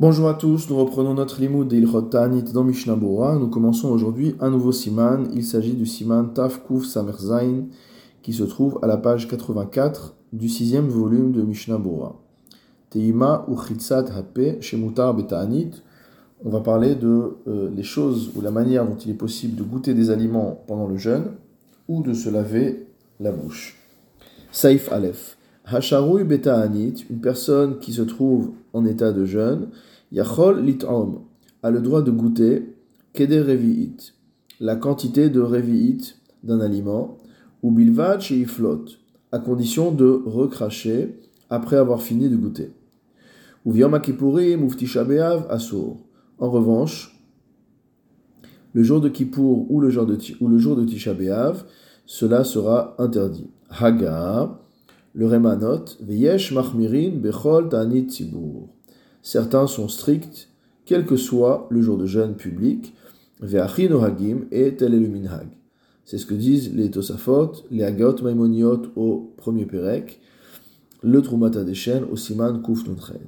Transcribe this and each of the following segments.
Bonjour à tous, nous reprenons notre limoud d'Ilchot Ta'anit dans Mishnah. Nous commençons aujourd'hui un nouveau siman. Il s'agit du siman Taf Kuf Samer Zain qui se trouve à la page 84 du sixième volume de Mishnah Bora. Teima ou Hape Shemutar Beta'anit. On va parler de euh, les choses ou la manière dont il est possible de goûter des aliments pendant le jeûne ou de se laver la bouche. Saif Aleph. Hasharoui Beta'anit, une personne qui se trouve en état de jeûne, Yachol lit'om a le droit de goûter keder revi'it, la quantité de revi'it d'un aliment, ou bilvad flotte, à condition de recracher après avoir fini de goûter. Ou viyom kippurim be'av asur. En revanche, le jour de Kippour ou le jour de, ou le jour de Tisha cela sera interdit. Haga, le Remanot, Veyesh Machmirin Bechol Tzibur. Certains sont stricts, quel que soit le jour de jeûne public, Ve'achin Hagim et tel est le minhag. C'est ce que disent les Tosafot, les Agot Maimoniot au premier Perek, le Trumata des chaînes au Siman Kuf Nuntret.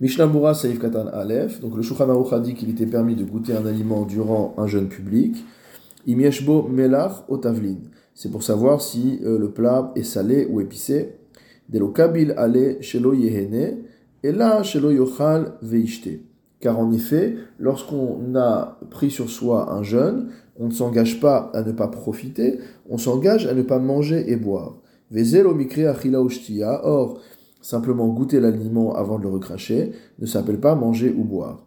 Mishnah Saif Katan Aleph, donc le Shulchan Aruch dit qu'il était permis de goûter un aliment durant un jeûne public. Imieshbo Melach Otavlin. C'est pour savoir si euh, le plat est salé ou épicé. Delo Kabil Ale Shelo Yehene et là, chez yochal veishte. Car en effet, lorsqu'on a pris sur soi un jeûne, on ne s'engage pas à ne pas profiter, on s'engage à ne pas manger et boire. Vezelo Or, simplement goûter l'aliment avant de le recracher ne s'appelle pas manger ou boire.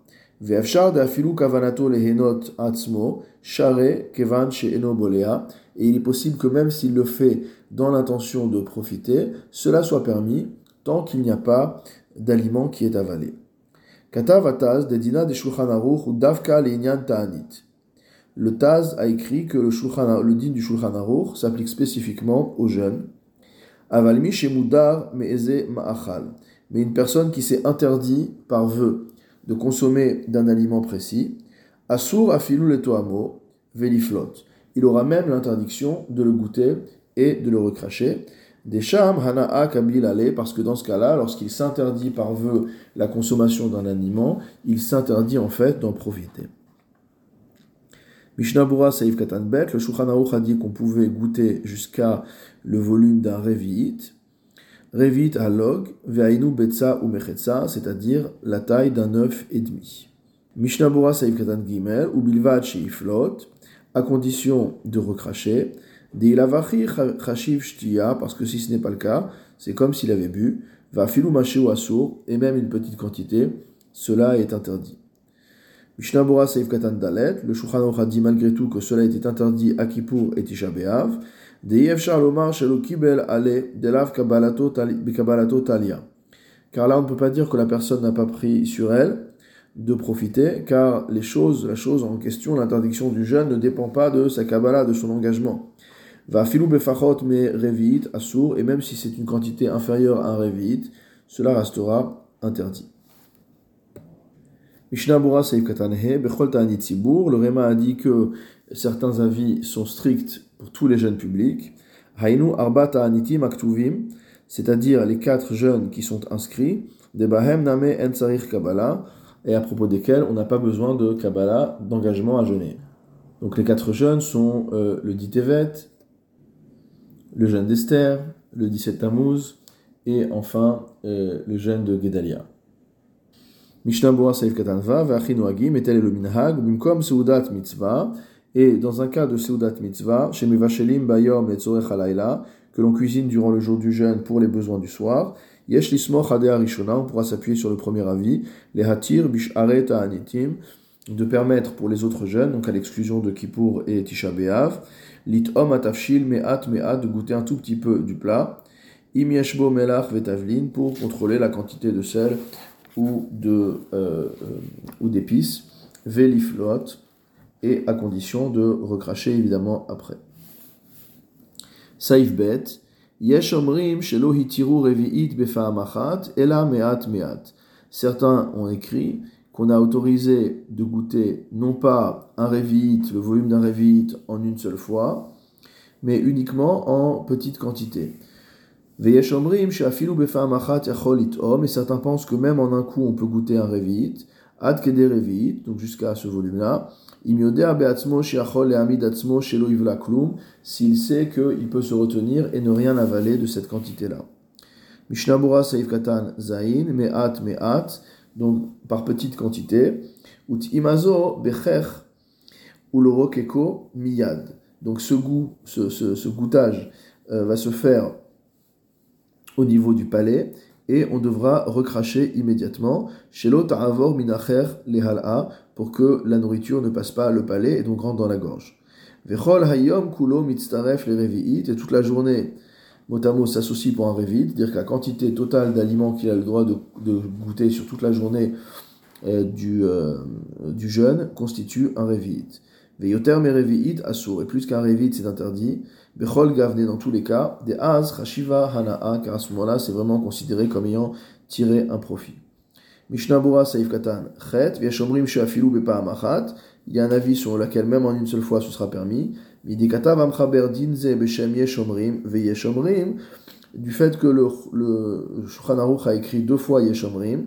Et il est possible que même s'il le fait dans l'intention de profiter, cela soit permis tant qu'il n'y a pas d'aliment qui est avalé. Katav de Dina de Shulchan Aruch ou Davka Leinyan Ta'anit. Le Taz a écrit que le, shulchan, le din du Shulchan Aruch s'applique spécifiquement aux jeunes. Avalmi Shemudar Me'eze Ma'achal. Mais une personne qui s'est interdit par vœu de consommer d'un aliment précis, Asur Afilu le Toamo, Veliflot. Il aura même l'interdiction de le goûter et de le recracher. Des sham hana'a kabil ale, parce que dans ce cas-là, lorsqu'il s'interdit par vœu la consommation d'un aliment, il s'interdit en fait d'en profiter. Mishnah Bura Saïf Bet, le Shulchan a dit qu'on pouvait goûter jusqu'à le volume d'un Revi'it. Revi'it halog, ve'ainu betza ou mechetza, c'est-à-dire la taille d'un œuf et demi. Mishnah Bura Saïf Katan Gimel, ou bilvad sheiflot, à condition de recracher parce que si ce n'est pas le cas, c'est comme s'il avait bu, va filou ou assour, et même une petite quantité, cela est interdit. Mishnah Saif Katan Dalet, le Shulchan a dit malgré tout que cela était interdit à Kippour et Tisha B'Av, Car là, on ne peut pas dire que la personne n'a pas pris sur elle de profiter, car les choses, la chose en question, l'interdiction du jeûne ne dépend pas de sa Kabbalah, de son engagement. Va filou befachot me revit assour, et même si c'est une quantité inférieure à un revit, cela restera interdit. Mishnah Bura Saïf Katanhe, Bechol le Réma a dit que certains avis sont stricts pour tous les jeunes publics. Hainu Arba Ta'anitim Aktuvim, c'est-à-dire les quatre jeunes qui sont inscrits, de Bahem Name En Kabbalah, et à propos desquels on n'a pas besoin de Kabbalah, d'engagement à jeûner. Donc les quatre jeunes sont euh, le Ditevet, le jeûne d'Esther, le 17 Tammuz, et enfin euh, le jeûne de Gedalia. Mishnah Boa Saif Katanva, Vachinoagim, et tel est le minhag, bimkom seudat mitzvah, et dans un cas de seudat mitzvah, chez Mivashelim Bayom Letzorech Halayla, que l'on cuisine durant le jour du jeûne pour les besoins du soir, Yesh Lismoch Rishona, on pourra s'appuyer sur le premier avis, les Hatir Bish'aret Anitim, de permettre pour les autres jeunes, donc à l'exclusion de Kippour et Tisha B'Av, lit om atafshil me'at me'at, de goûter un tout petit peu du plat, im yeshbo melach vetavlin, pour contrôler la quantité de sel ou de euh, euh, ou d'épices, veliflot, et à condition de recracher évidemment après. Saif bet, yesh omrim shelo hitiru revi'it befa'amachat, ela me'at me'at. Certains ont écrit qu'on a autorisé de goûter non pas un révite, le volume d'un révite en une seule fois, mais uniquement en petite quantité. Et certains pensent que même en un coup on peut goûter un revit, ad revit, donc jusqu'à ce volume-là. S'il sait qu'il peut se retenir et ne rien avaler de cette quantité-là. Mishnabura saif katan zain, me'at me'at, donc par petite quantité. Ut imazo bechech ulorokeko miyad. Donc ce goût, ce, ce, goûtage euh, va se faire au niveau du palais et on devra recracher immédiatement chez l'autre avor minacher lehala pour que la nourriture ne passe pas le palais et donc rentre dans la gorge. Vechol hayom kulo mitztaref le et toute la journée Motamo s'associe pour un revit, dire que la quantité totale d'aliments qu'il a le droit de, goûter sur toute la journée euh, du, euh, du jeûne constitue un revit. Veyoter revit assour, et plus qu'un revit c'est interdit. Bechol gavne dans tous les cas, des az, chashiva, hana'a, car à ce moment-là c'est vraiment considéré comme ayant tiré un profit. Mishnabura Saif Katan, Chet, Viashomrim Sheafilu Bepa Amachat, il y a un avis sur lequel même en une seule fois ce sera permis. Du fait que le, le a écrit deux fois Yeshomrim,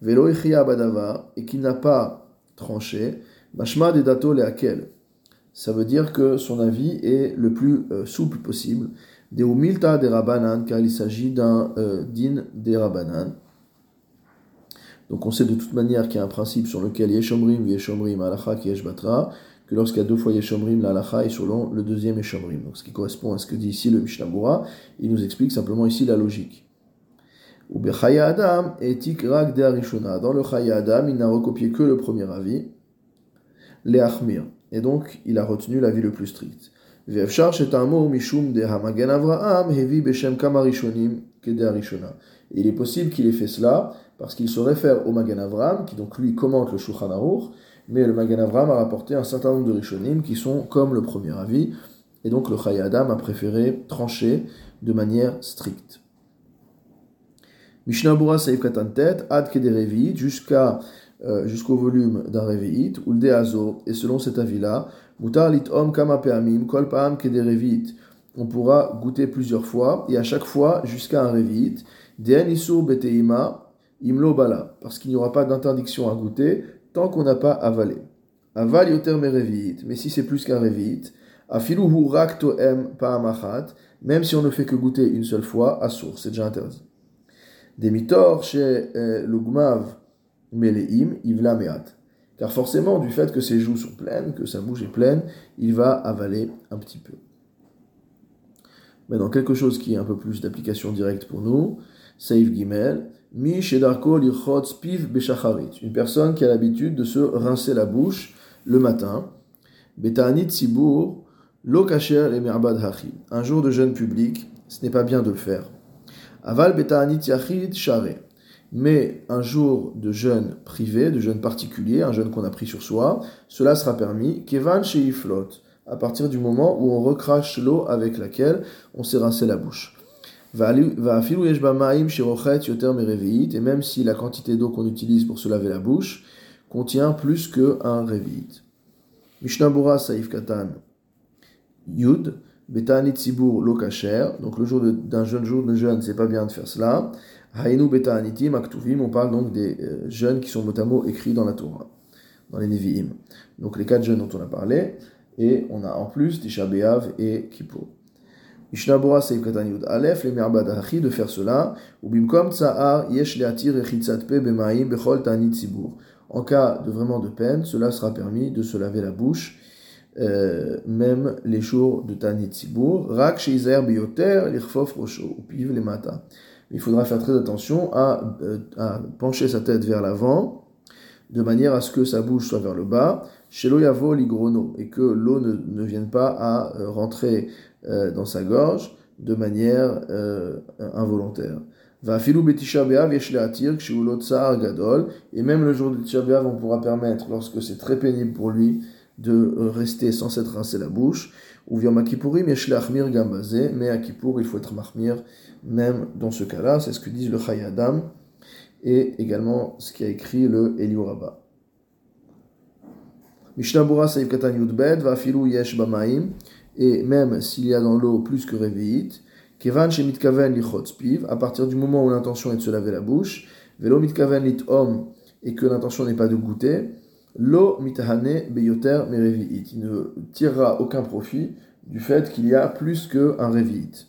Velo Badava, et qu'il n'a pas tranché, Mashma de Dato Leakel. Ça veut dire que son avis est le plus euh, souple possible. De Umilta de Rabanan, car il s'agit d'un euh, din de Rabanan. Donc on sait de toute manière qu'il y a un principe sur lequel Yeshomrim, Yeshomrim, Alacha, Yeshbatra, que lorsqu'il y a deux fois Yeshomrim, l'Alacha est selon le deuxième Yeshomrim. Donc ce qui correspond à ce que dit ici le Mishnah il nous explique simplement ici la logique. Adam, etik rak de Arishona. Dans le Chaya Adam, il n'a recopié que le premier avis, les Achmir. Et donc, il a retenu l'avis le plus strict. Et il est possible qu'il ait fait cela parce qu'il se réfère au Magan Avram, qui donc lui commente le Shulchan Aruch, mais le Magan Avram a rapporté un certain nombre de Rishonim qui sont comme le premier avis, et donc le Chaya Adam a préféré trancher de manière stricte. Mishnah Bura Saïf Katantet, Ad Kederevit, euh, jusqu'au volume d'un Revit, ou Azo, et selon cet avis-là, Mutar lit om kama peamim, kol Kederevit, on pourra goûter plusieurs fois, et à chaque fois jusqu'à un Revit, Den Isur Beteima, Imlo bala, parce qu'il n'y aura pas d'interdiction à goûter tant qu'on n'a pas avalé. Aval yoter merevit, mais si c'est plus qu'un revit, afiluhu rak toem paamachat, même si on ne fait que goûter une seule fois, à source, c'est déjà interdit. Demitor chez euh, l'ugmav meleim, ivla meat. Car forcément, du fait que ses joues sont pleines, que sa bouche est pleine, il va avaler un petit peu. Maintenant, quelque chose qui est un peu plus d'application directe pour nous, Saif Gimel, Beshacharit. Une personne qui a l'habitude de se rincer la bouche le matin. Beta'anit Sibur, Lo Kacher et Merbad Hachi. Un jour de jeûne public, ce n'est pas bien de le faire. Aval Yachid. Mais un jour de jeûne privé, de jeûne particulier, un jeûne qu'on a pris sur soi, cela sera permis. Kevan Sheiflot. À partir du moment où on recrache l'eau avec laquelle on s'est rincé la bouche. Et même si la quantité d'eau qu'on utilise pour se laver la bouche contient plus qu'un revit. Mishnabura Saif Katan Yud, Betanit Sibur Lokacher, donc le jour d'un jeune jour de jeûne, c'est pas bien de faire cela. Hainu Betanitim Aktuvim, on parle donc des euh, jeunes qui sont mot écrits dans la Torah, dans les Nevi'im. Donc les quatre jeunes dont on a parlé, et on a en plus Tisha B'Av et Kippour. Mishnabura Seif Yud Aleph, les Merbadachi, de faire cela, ou Bimkom Tsa'ar Yesh Leatir Echitzatpe Bemaim Bechol Tanit Sibur. En cas de vraiment de peine, cela sera permis de se laver la bouche, euh, même les jours de Tanit Sibur. Rak Sheizer Bioter Lichfof Rosho, ou Piv les Mata. Il faudra faire très attention à, euh, à pencher sa tête vers l'avant, de manière à ce que sa bouche soit vers le bas, chez l'oyavo ligrono, et que l'eau ne, ne, vienne pas à euh, rentrer euh, dans sa gorge de manière euh, involontaire. Va filou gadol, et même le jour de Tisha on pourra permettre, lorsque c'est très pénible pour lui, de rester sans s'être rincé la bouche. Ou via Kippourim yesh gambazé, mais à il faut être mahmir, même dans ce cas-là, c'est ce que disent le Chayadam, et également ce qui a écrit le Elioraba. Mishnabura Saïf Katan va filou yesh bamaim, et même s'il y a dans l'eau plus que Revi'it, Kevan à partir du moment où l'intention est de se laver la bouche, et que l'intention n'est pas de goûter, lo mitahane beyoter mereviit. Il ne tirera aucun profit du fait qu'il y a plus qu'un reviit.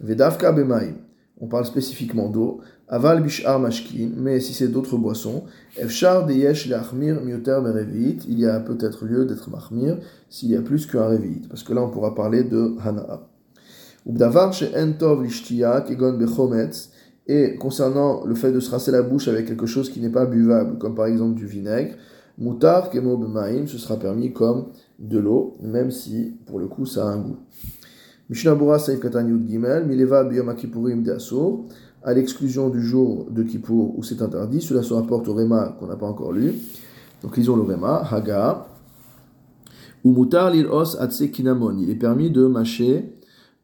Vedavka bemaim, on parle spécifiquement d'eau, aval bishar mashkin, mais si c'est d'autres boissons, efshar deyesh leachmir mioter mereviit, il y a peut-être lieu d'être mahmir s'il y a plus qu'un reviit, parce que là on pourra parler de hana'a. Et concernant le fait de se rincer la bouche avec quelque chose qui n'est pas buvable, comme par exemple du vinaigre, mutar kemo b'maim, ce sera permis comme de l'eau, même si pour le coup ça a un goût. Mishnah Bura Saif Gimel, Mileva Biyom Akipurim de Asur, à l'exclusion du jour de Kippour où c'est interdit, cela se rapporte au Réma qu'on n'a pas encore lu. Donc lisons le Réma, Haga, ou Mutar Lil Os Atse Kinamon, il est permis de mâcher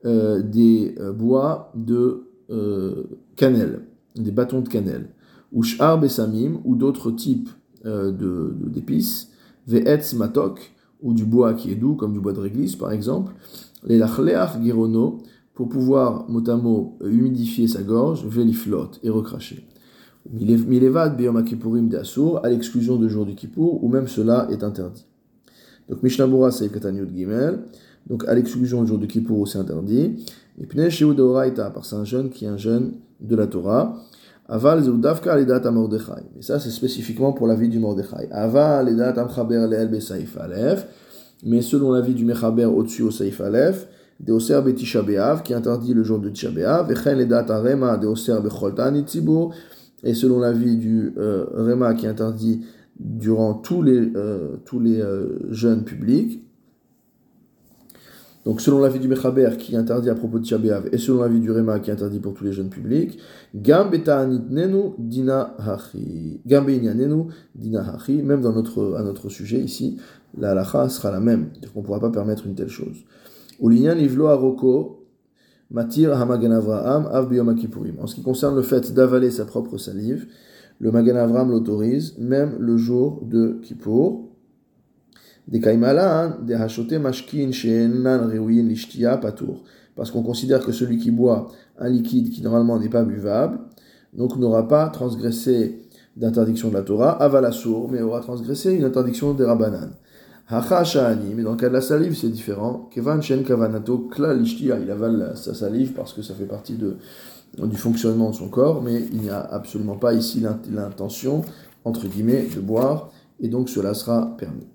euh, des euh, bois de euh, cannelle, des bâtons de cannelle, ou besamim, ou d'autres types d'épices, de, ve'etz matok, ou du bois qui est doux, comme du bois de réglisse par exemple, les lachleach girono, pour pouvoir mot humidifier sa gorge, veliflot, et recracher. Milevad beyom de asur, à l'exclusion de jour du kippour, ou même cela est interdit. Donc Mishnah Katanyut Gimel, donc à l'exclusion du jour de Kippour, c'est interdit. Et puis Deoraita, parce que c'est un jeune qui est un jeune de la Torah. Aval Zeudavka Alidat Mordechai. Et ça, c'est spécifiquement pour la vie du Mordechai. Aval Alidat Amchaber Leel Besaif Aleph. Mais selon la vie du Mechaber au-dessus au Saif Aleph, Deoser Betisha Beav, qui interdit le jour de Tisha Arema Deoser Becholtan. Et selon la vie du euh, Rema, qui interdit durant tous les, euh, euh, jeunes publics. Donc selon l'avis du Mechaber qui interdit à propos de Tchabéav et selon l'avis du Réma qui interdit pour tous les jeunes publics, nenu dina hachi. dina hachi. Même dans notre, à notre sujet ici, la halacha sera la même. On ne pourra pas permettre une telle chose. Matir hamagan Avraham av En ce qui concerne le fait d'avaler sa propre salive, le Magan Avram l'autorise même le jour de Kippour. Parce qu'on considère que celui qui boit un liquide qui normalement n'est pas buvable, donc n'aura pas transgressé d'interdiction de la Torah, avalasour, mais aura transgressé une interdiction des Rabbanan. Mais dans le cas de la salive, c'est différent. Kevan shen kavanato kla il avale sa salive parce que ça fait partie du fonctionnement de son corps, mais il n'y a absolument pas ici l'intention, entre guillemets, de boire, et donc cela sera permis.